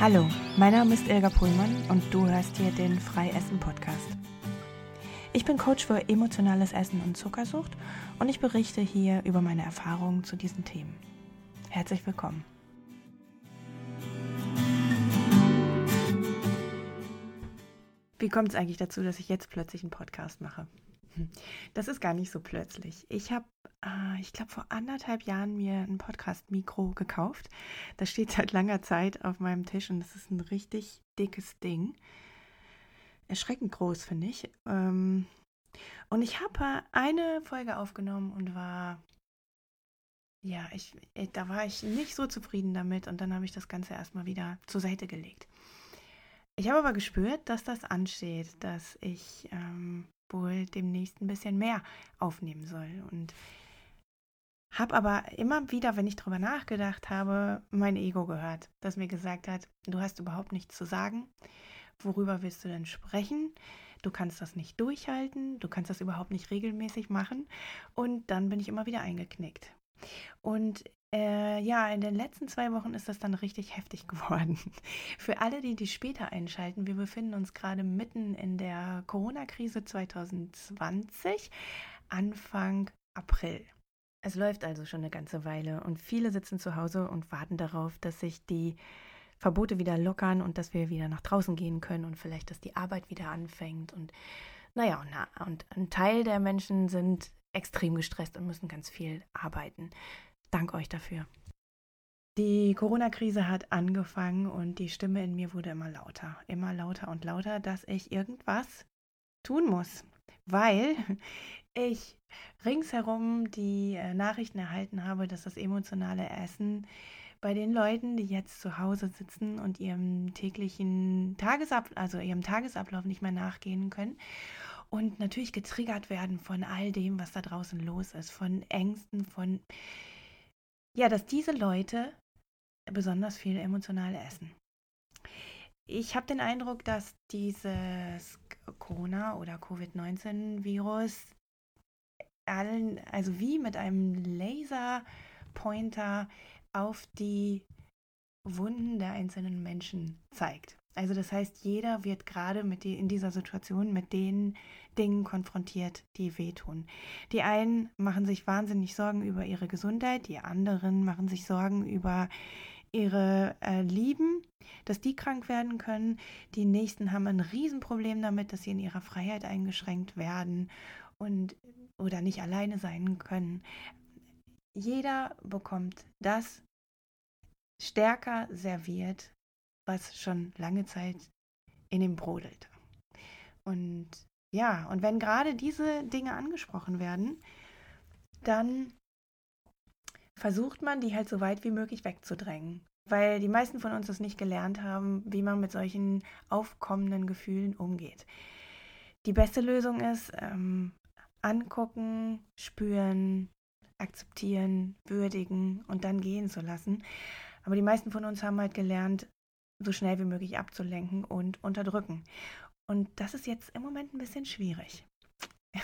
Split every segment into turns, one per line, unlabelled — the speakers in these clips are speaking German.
Hallo, mein Name ist Ilga Pullmann und du hörst hier den Freiessen Podcast. Ich bin Coach für emotionales Essen und Zuckersucht und ich berichte hier über meine Erfahrungen zu diesen Themen. Herzlich willkommen. Wie kommt es eigentlich dazu, dass ich jetzt plötzlich einen Podcast mache? Das ist gar nicht so plötzlich. Ich habe, äh, ich glaube, vor anderthalb Jahren mir ein Podcast-Mikro gekauft. Das steht seit langer Zeit auf meinem Tisch und das ist ein richtig dickes Ding. Erschreckend groß, finde ich. Ähm, und ich habe eine Folge aufgenommen und war, ja, ich, äh, da war ich nicht so zufrieden damit und dann habe ich das Ganze erstmal wieder zur Seite gelegt. Ich habe aber gespürt, dass das ansteht, dass ich ähm, wohl demnächst ein bisschen mehr aufnehmen soll. Und habe aber immer wieder, wenn ich darüber nachgedacht habe, mein Ego gehört, das mir gesagt hat, du hast überhaupt nichts zu sagen. Worüber willst du denn sprechen? Du kannst das nicht durchhalten, du kannst das überhaupt nicht regelmäßig machen. Und dann bin ich immer wieder eingeknickt. Und äh, ja, in den letzten zwei Wochen ist das dann richtig heftig geworden. Für alle, die die später einschalten, wir befinden uns gerade mitten in der Corona-Krise 2020, Anfang April. Es läuft also schon eine ganze Weile und viele sitzen zu Hause und warten darauf, dass sich die Verbote wieder lockern und dass wir wieder nach draußen gehen können und vielleicht, dass die Arbeit wieder anfängt. Und naja, und, und ein Teil der Menschen sind extrem gestresst und müssen ganz viel arbeiten. Dank euch dafür. Die Corona-Krise hat angefangen und die Stimme in mir wurde immer lauter, immer lauter und lauter, dass ich irgendwas tun muss, weil ich ringsherum die äh, Nachrichten erhalten habe, dass das emotionale Essen bei den Leuten, die jetzt zu Hause sitzen und ihrem täglichen Tagesablauf, also ihrem Tagesablauf nicht mehr nachgehen können und natürlich getriggert werden von all dem, was da draußen los ist, von Ängsten, von ja, dass diese Leute besonders viel emotional essen. Ich habe den Eindruck, dass dieses Corona- oder Covid-19-Virus allen, also wie mit einem Laserpointer auf die Wunden der einzelnen Menschen zeigt. Also das heißt, jeder wird gerade mit die, in dieser Situation mit den Dingen konfrontiert, die wehtun. Die einen machen sich wahnsinnig Sorgen über ihre Gesundheit, die anderen machen sich Sorgen über ihre äh, Lieben, dass die krank werden können. Die nächsten haben ein Riesenproblem damit, dass sie in ihrer Freiheit eingeschränkt werden und oder nicht alleine sein können. Jeder bekommt das stärker serviert, was schon lange Zeit in ihm brodelt. Und ja, und wenn gerade diese Dinge angesprochen werden, dann versucht man, die halt so weit wie möglich wegzudrängen. Weil die meisten von uns es nicht gelernt haben, wie man mit solchen aufkommenden Gefühlen umgeht. Die beste Lösung ist, ähm, angucken, spüren, akzeptieren, würdigen und dann gehen zu lassen. Aber die meisten von uns haben halt gelernt, so schnell wie möglich abzulenken und unterdrücken. Und das ist jetzt im Moment ein bisschen schwierig.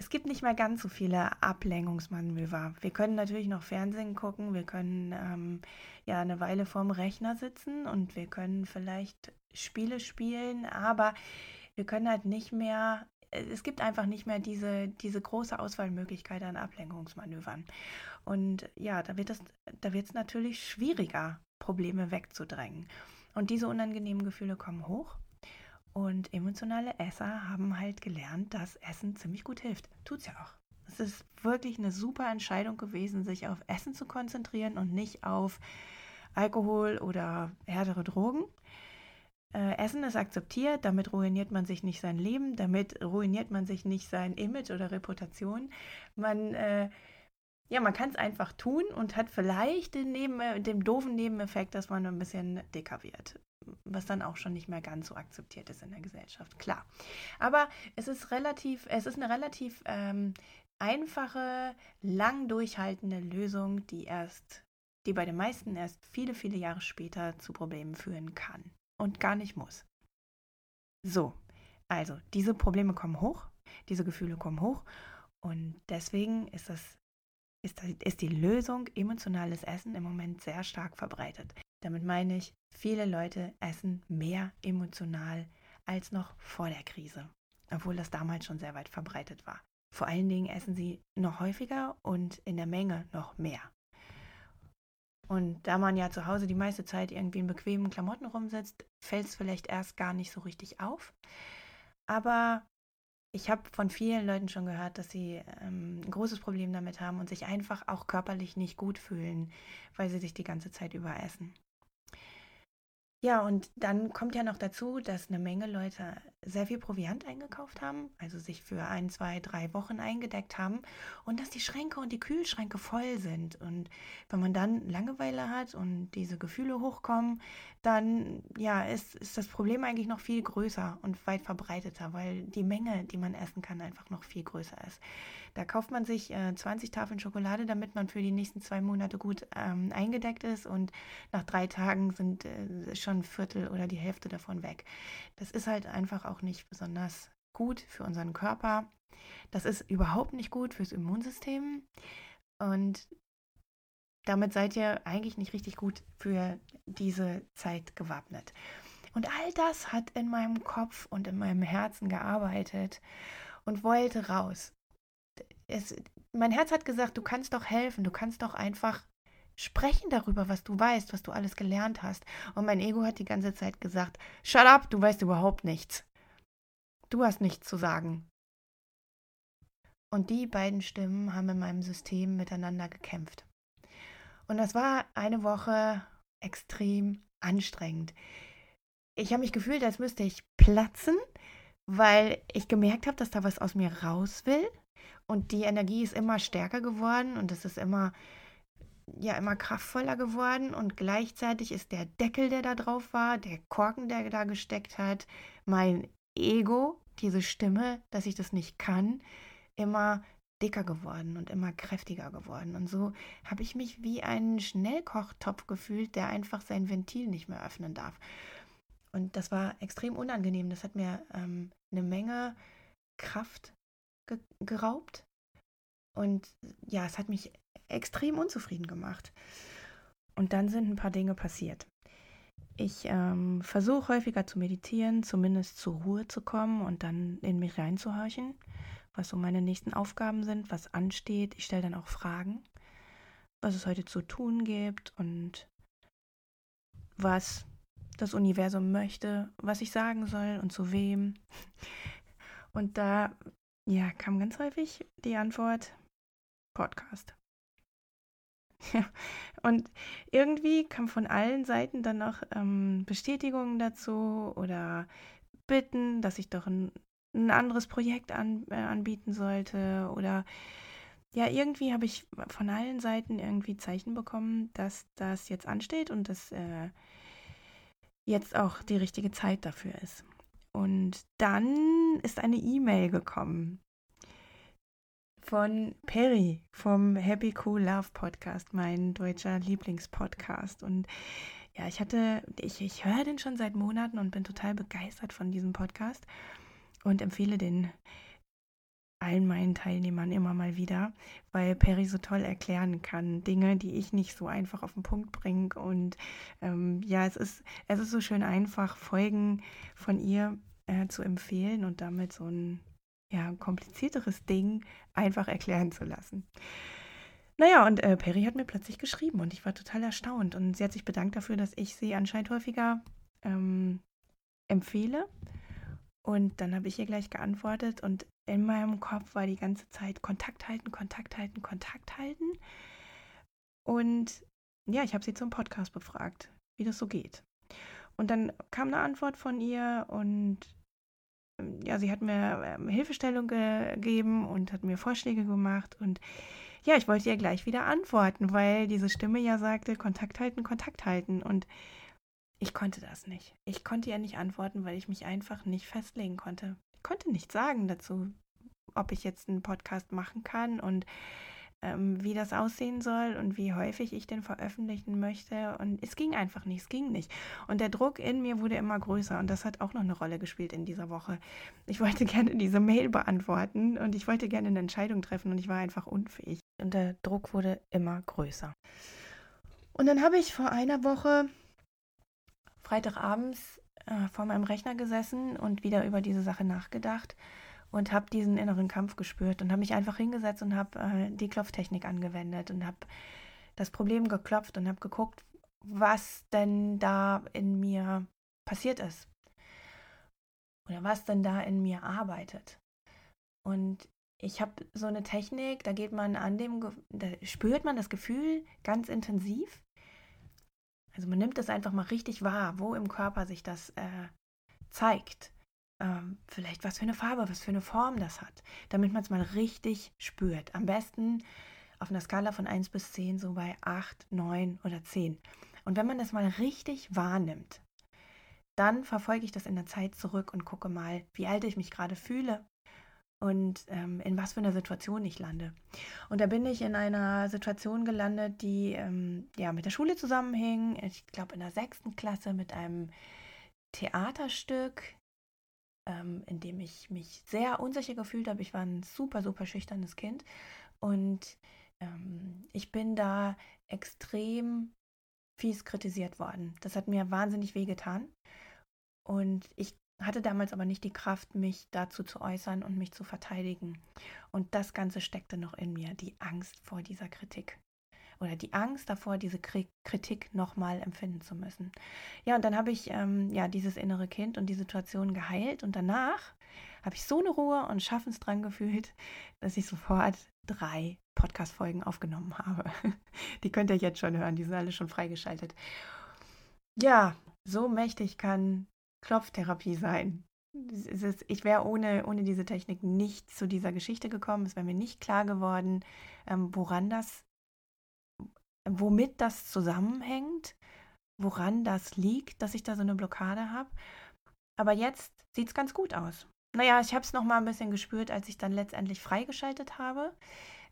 Es gibt nicht mehr ganz so viele Ablenkungsmanöver. Wir können natürlich noch Fernsehen gucken, wir können ähm, ja eine Weile vorm Rechner sitzen und wir können vielleicht Spiele spielen, aber wir können halt nicht mehr es gibt einfach nicht mehr diese, diese große Auswahlmöglichkeit an Ablenkungsmanövern. Und ja, da wird es natürlich schwieriger, Probleme wegzudrängen. Und diese unangenehmen Gefühle kommen hoch. Und emotionale Esser haben halt gelernt, dass Essen ziemlich gut hilft. Tut's ja auch. Es ist wirklich eine super Entscheidung gewesen, sich auf Essen zu konzentrieren und nicht auf Alkohol oder härtere Drogen. Äh, Essen ist akzeptiert, damit ruiniert man sich nicht sein Leben, damit ruiniert man sich nicht sein Image oder Reputation. Man äh, ja, man kann es einfach tun und hat vielleicht den, Neben, äh, den doofen Nebeneffekt, dass man ein bisschen dicker wird. Was dann auch schon nicht mehr ganz so akzeptiert ist in der Gesellschaft, klar. Aber es ist relativ, es ist eine relativ ähm, einfache, lang durchhaltende Lösung, die erst, die bei den meisten erst viele, viele Jahre später zu Problemen führen kann und gar nicht muss. So, also diese Probleme kommen hoch, diese Gefühle kommen hoch und deswegen ist das ist, ist die Lösung emotionales Essen im Moment sehr stark verbreitet. Damit meine ich, viele Leute essen mehr emotional als noch vor der Krise, obwohl das damals schon sehr weit verbreitet war. Vor allen Dingen essen sie noch häufiger und in der Menge noch mehr. Und da man ja zu Hause die meiste Zeit irgendwie in bequemen Klamotten rumsitzt, fällt es vielleicht erst gar nicht so richtig auf. Aber ich habe von vielen Leuten schon gehört, dass sie ähm, ein großes Problem damit haben und sich einfach auch körperlich nicht gut fühlen, weil sie sich die ganze Zeit überessen. Ja, und dann kommt ja noch dazu, dass eine Menge Leute sehr viel Proviant eingekauft haben, also sich für ein, zwei, drei Wochen eingedeckt haben und dass die Schränke und die Kühlschränke voll sind. Und wenn man dann Langeweile hat und diese Gefühle hochkommen, dann ja, ist, ist das Problem eigentlich noch viel größer und weit verbreiteter, weil die Menge, die man essen kann, einfach noch viel größer ist. Da kauft man sich äh, 20 Tafeln Schokolade, damit man für die nächsten zwei Monate gut ähm, eingedeckt ist und nach drei Tagen sind äh, schon ein Viertel oder die Hälfte davon weg. Das ist halt einfach auch nicht besonders gut für unseren Körper. Das ist überhaupt nicht gut fürs Immunsystem und damit seid ihr eigentlich nicht richtig gut für diese Zeit gewappnet. Und all das hat in meinem Kopf und in meinem Herzen gearbeitet und wollte raus es, mein Herz hat gesagt, du kannst doch helfen, du kannst doch einfach sprechen darüber, was du weißt, was du alles gelernt hast. Und mein Ego hat die ganze Zeit gesagt, shut up, du weißt überhaupt nichts. Du hast nichts zu sagen. Und die beiden Stimmen haben in meinem System miteinander gekämpft. Und das war eine Woche extrem anstrengend. Ich habe mich gefühlt, als müsste ich platzen, weil ich gemerkt habe, dass da was aus mir raus will. Und die Energie ist immer stärker geworden und es ist immer, ja, immer kraftvoller geworden. Und gleichzeitig ist der Deckel, der da drauf war, der Korken, der da gesteckt hat, mein Ego, diese Stimme, dass ich das nicht kann, immer dicker geworden und immer kräftiger geworden. Und so habe ich mich wie ein Schnellkochtopf gefühlt, der einfach sein Ventil nicht mehr öffnen darf. Und das war extrem unangenehm. Das hat mir ähm, eine Menge Kraft ge geraubt. Und ja, es hat mich extrem unzufrieden gemacht. Und dann sind ein paar Dinge passiert. Ich ähm, versuche häufiger zu meditieren, zumindest zur Ruhe zu kommen und dann in mich reinzuhorchen, was so meine nächsten Aufgaben sind, was ansteht. Ich stelle dann auch Fragen, was es heute zu tun gibt und was das Universum möchte, was ich sagen soll und zu wem. Und da ja, kam ganz häufig die Antwort Podcast. Ja, und irgendwie kam von allen Seiten dann noch ähm, Bestätigungen dazu oder Bitten, dass ich doch ein, ein anderes Projekt an, äh, anbieten sollte oder ja, irgendwie habe ich von allen Seiten irgendwie Zeichen bekommen, dass das jetzt ansteht und dass äh, jetzt auch die richtige Zeit dafür ist. Und dann ist eine E-Mail gekommen von Perry vom Happy Cool Love Podcast, mein deutscher Lieblingspodcast. Und ja, ich hatte, ich, ich höre den schon seit Monaten und bin total begeistert von diesem Podcast und empfehle den allen meinen Teilnehmern immer mal wieder, weil Perry so toll erklären kann, Dinge, die ich nicht so einfach auf den Punkt bringe. Und ähm, ja, es ist, es ist so schön einfach, Folgen von ihr äh, zu empfehlen und damit so ein ja, komplizierteres Ding einfach erklären zu lassen. Naja, und äh, Perry hat mir plötzlich geschrieben und ich war total erstaunt. Und sie hat sich bedankt dafür, dass ich sie anscheinend häufiger ähm, empfehle. Und dann habe ich ihr gleich geantwortet und in meinem Kopf war die ganze Zeit Kontakt halten, Kontakt halten, Kontakt halten. Und ja, ich habe sie zum Podcast befragt, wie das so geht. Und dann kam eine Antwort von ihr und ja, sie hat mir ähm, Hilfestellung gegeben und hat mir Vorschläge gemacht und ja, ich wollte ihr gleich wieder antworten, weil diese Stimme ja sagte, Kontakt halten, Kontakt halten und ich konnte das nicht. Ich konnte ihr nicht antworten, weil ich mich einfach nicht festlegen konnte. Konnte nichts sagen dazu, ob ich jetzt einen Podcast machen kann und ähm, wie das aussehen soll und wie häufig ich den veröffentlichen möchte. Und es ging einfach nicht, es ging nicht. Und der Druck in mir wurde immer größer und das hat auch noch eine Rolle gespielt in dieser Woche. Ich wollte gerne diese Mail beantworten und ich wollte gerne eine Entscheidung treffen und ich war einfach unfähig. Und der Druck wurde immer größer. Und dann habe ich vor einer Woche Freitagabends äh, vor meinem Rechner gesessen und wieder über diese Sache nachgedacht und habe diesen inneren Kampf gespürt und habe mich einfach hingesetzt und habe äh, die Klopftechnik angewendet und habe das Problem geklopft und habe geguckt, was denn da in mir passiert ist oder was denn da in mir arbeitet. Und ich habe so eine Technik, da geht man an dem, da spürt man das Gefühl ganz intensiv. Also man nimmt es einfach mal richtig wahr, wo im Körper sich das äh, zeigt. Ähm, vielleicht was für eine Farbe, was für eine Form das hat, damit man es mal richtig spürt. Am besten auf einer Skala von 1 bis 10 so bei 8, 9 oder 10. Und wenn man das mal richtig wahrnimmt, dann verfolge ich das in der Zeit zurück und gucke mal, wie alt ich mich gerade fühle, und ähm, in was für einer Situation ich lande. Und da bin ich in einer Situation gelandet, die ähm, ja mit der Schule zusammenhing. Ich glaube in der sechsten Klasse mit einem Theaterstück, ähm, in dem ich mich sehr unsicher gefühlt habe. Ich war ein super, super schüchternes Kind und ähm, ich bin da extrem fies kritisiert worden. Das hat mir wahnsinnig wehgetan. Und ich hatte damals aber nicht die Kraft, mich dazu zu äußern und mich zu verteidigen. Und das Ganze steckte noch in mir, die Angst vor dieser Kritik. Oder die Angst davor, diese Kritik nochmal empfinden zu müssen. Ja, und dann habe ich ähm, ja dieses innere Kind und die Situation geheilt. Und danach habe ich so eine Ruhe und Schaffensdrang gefühlt, dass ich sofort drei Podcast-Folgen aufgenommen habe. Die könnt ihr jetzt schon hören, die sind alle schon freigeschaltet. Ja, so mächtig kann Klopftherapie sein. Ist, ich wäre ohne, ohne diese Technik nicht zu dieser Geschichte gekommen. Es wäre mir nicht klar geworden, ähm, woran das, womit das zusammenhängt, woran das liegt, dass ich da so eine Blockade habe. Aber jetzt sieht es ganz gut aus. Naja, ich habe es nochmal ein bisschen gespürt, als ich dann letztendlich freigeschaltet habe.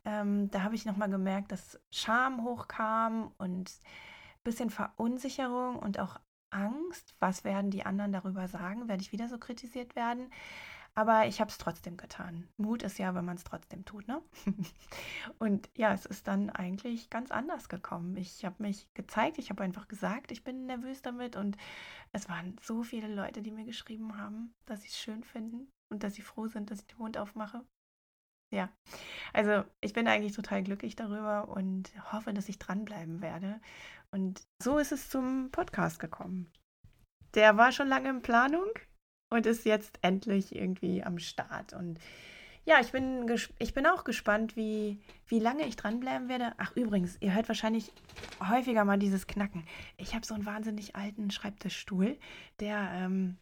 Ähm, da habe ich nochmal gemerkt, dass Scham hochkam und ein bisschen Verunsicherung und auch Angst, was werden die anderen darüber sagen, werde ich wieder so kritisiert werden. Aber ich habe es trotzdem getan. Mut ist ja, wenn man es trotzdem tut, ne? und ja, es ist dann eigentlich ganz anders gekommen. Ich habe mich gezeigt, ich habe einfach gesagt, ich bin nervös damit und es waren so viele Leute, die mir geschrieben haben, dass sie es schön finden und dass sie froh sind, dass ich den Mund aufmache. Ja, also ich bin eigentlich total glücklich darüber und hoffe, dass ich dranbleiben werde und so ist es zum Podcast gekommen. Der war schon lange in Planung und ist jetzt endlich irgendwie am Start. Und ja, ich bin, ich bin auch gespannt, wie, wie lange ich dranbleiben werde. Ach, übrigens, ihr hört wahrscheinlich häufiger mal dieses Knacken. Ich habe so einen wahnsinnig alten Schreibtischstuhl, der, ähm,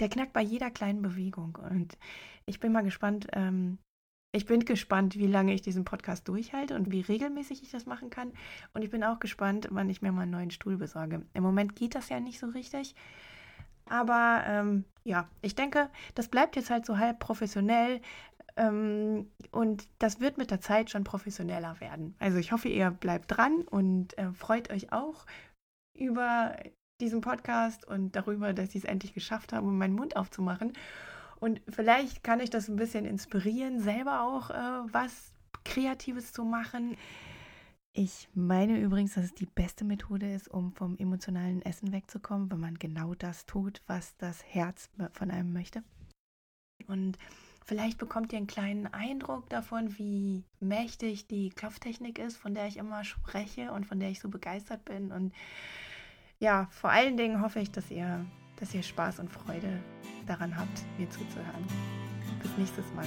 der knackt bei jeder kleinen Bewegung. Und ich bin mal gespannt, ähm, ich bin gespannt, wie lange ich diesen Podcast durchhalte und wie regelmäßig ich das machen kann. Und ich bin auch gespannt, wann ich mir mal einen neuen Stuhl besorge. Im Moment geht das ja nicht so richtig. Aber ähm, ja, ich denke, das bleibt jetzt halt so halb professionell. Ähm, und das wird mit der Zeit schon professioneller werden. Also ich hoffe, ihr bleibt dran und äh, freut euch auch über diesen Podcast und darüber, dass ich es endlich geschafft habe, meinen Mund aufzumachen. Und vielleicht kann ich das ein bisschen inspirieren, selber auch äh, was Kreatives zu machen. Ich meine übrigens, dass es die beste Methode ist, um vom emotionalen Essen wegzukommen, wenn man genau das tut, was das Herz von einem möchte. Und vielleicht bekommt ihr einen kleinen Eindruck davon, wie mächtig die Klopftechnik ist, von der ich immer spreche und von der ich so begeistert bin. Und ja, vor allen Dingen hoffe ich, dass ihr dass ihr Spaß und Freude daran habt, mir zuzuhören. Bis nächstes Mal.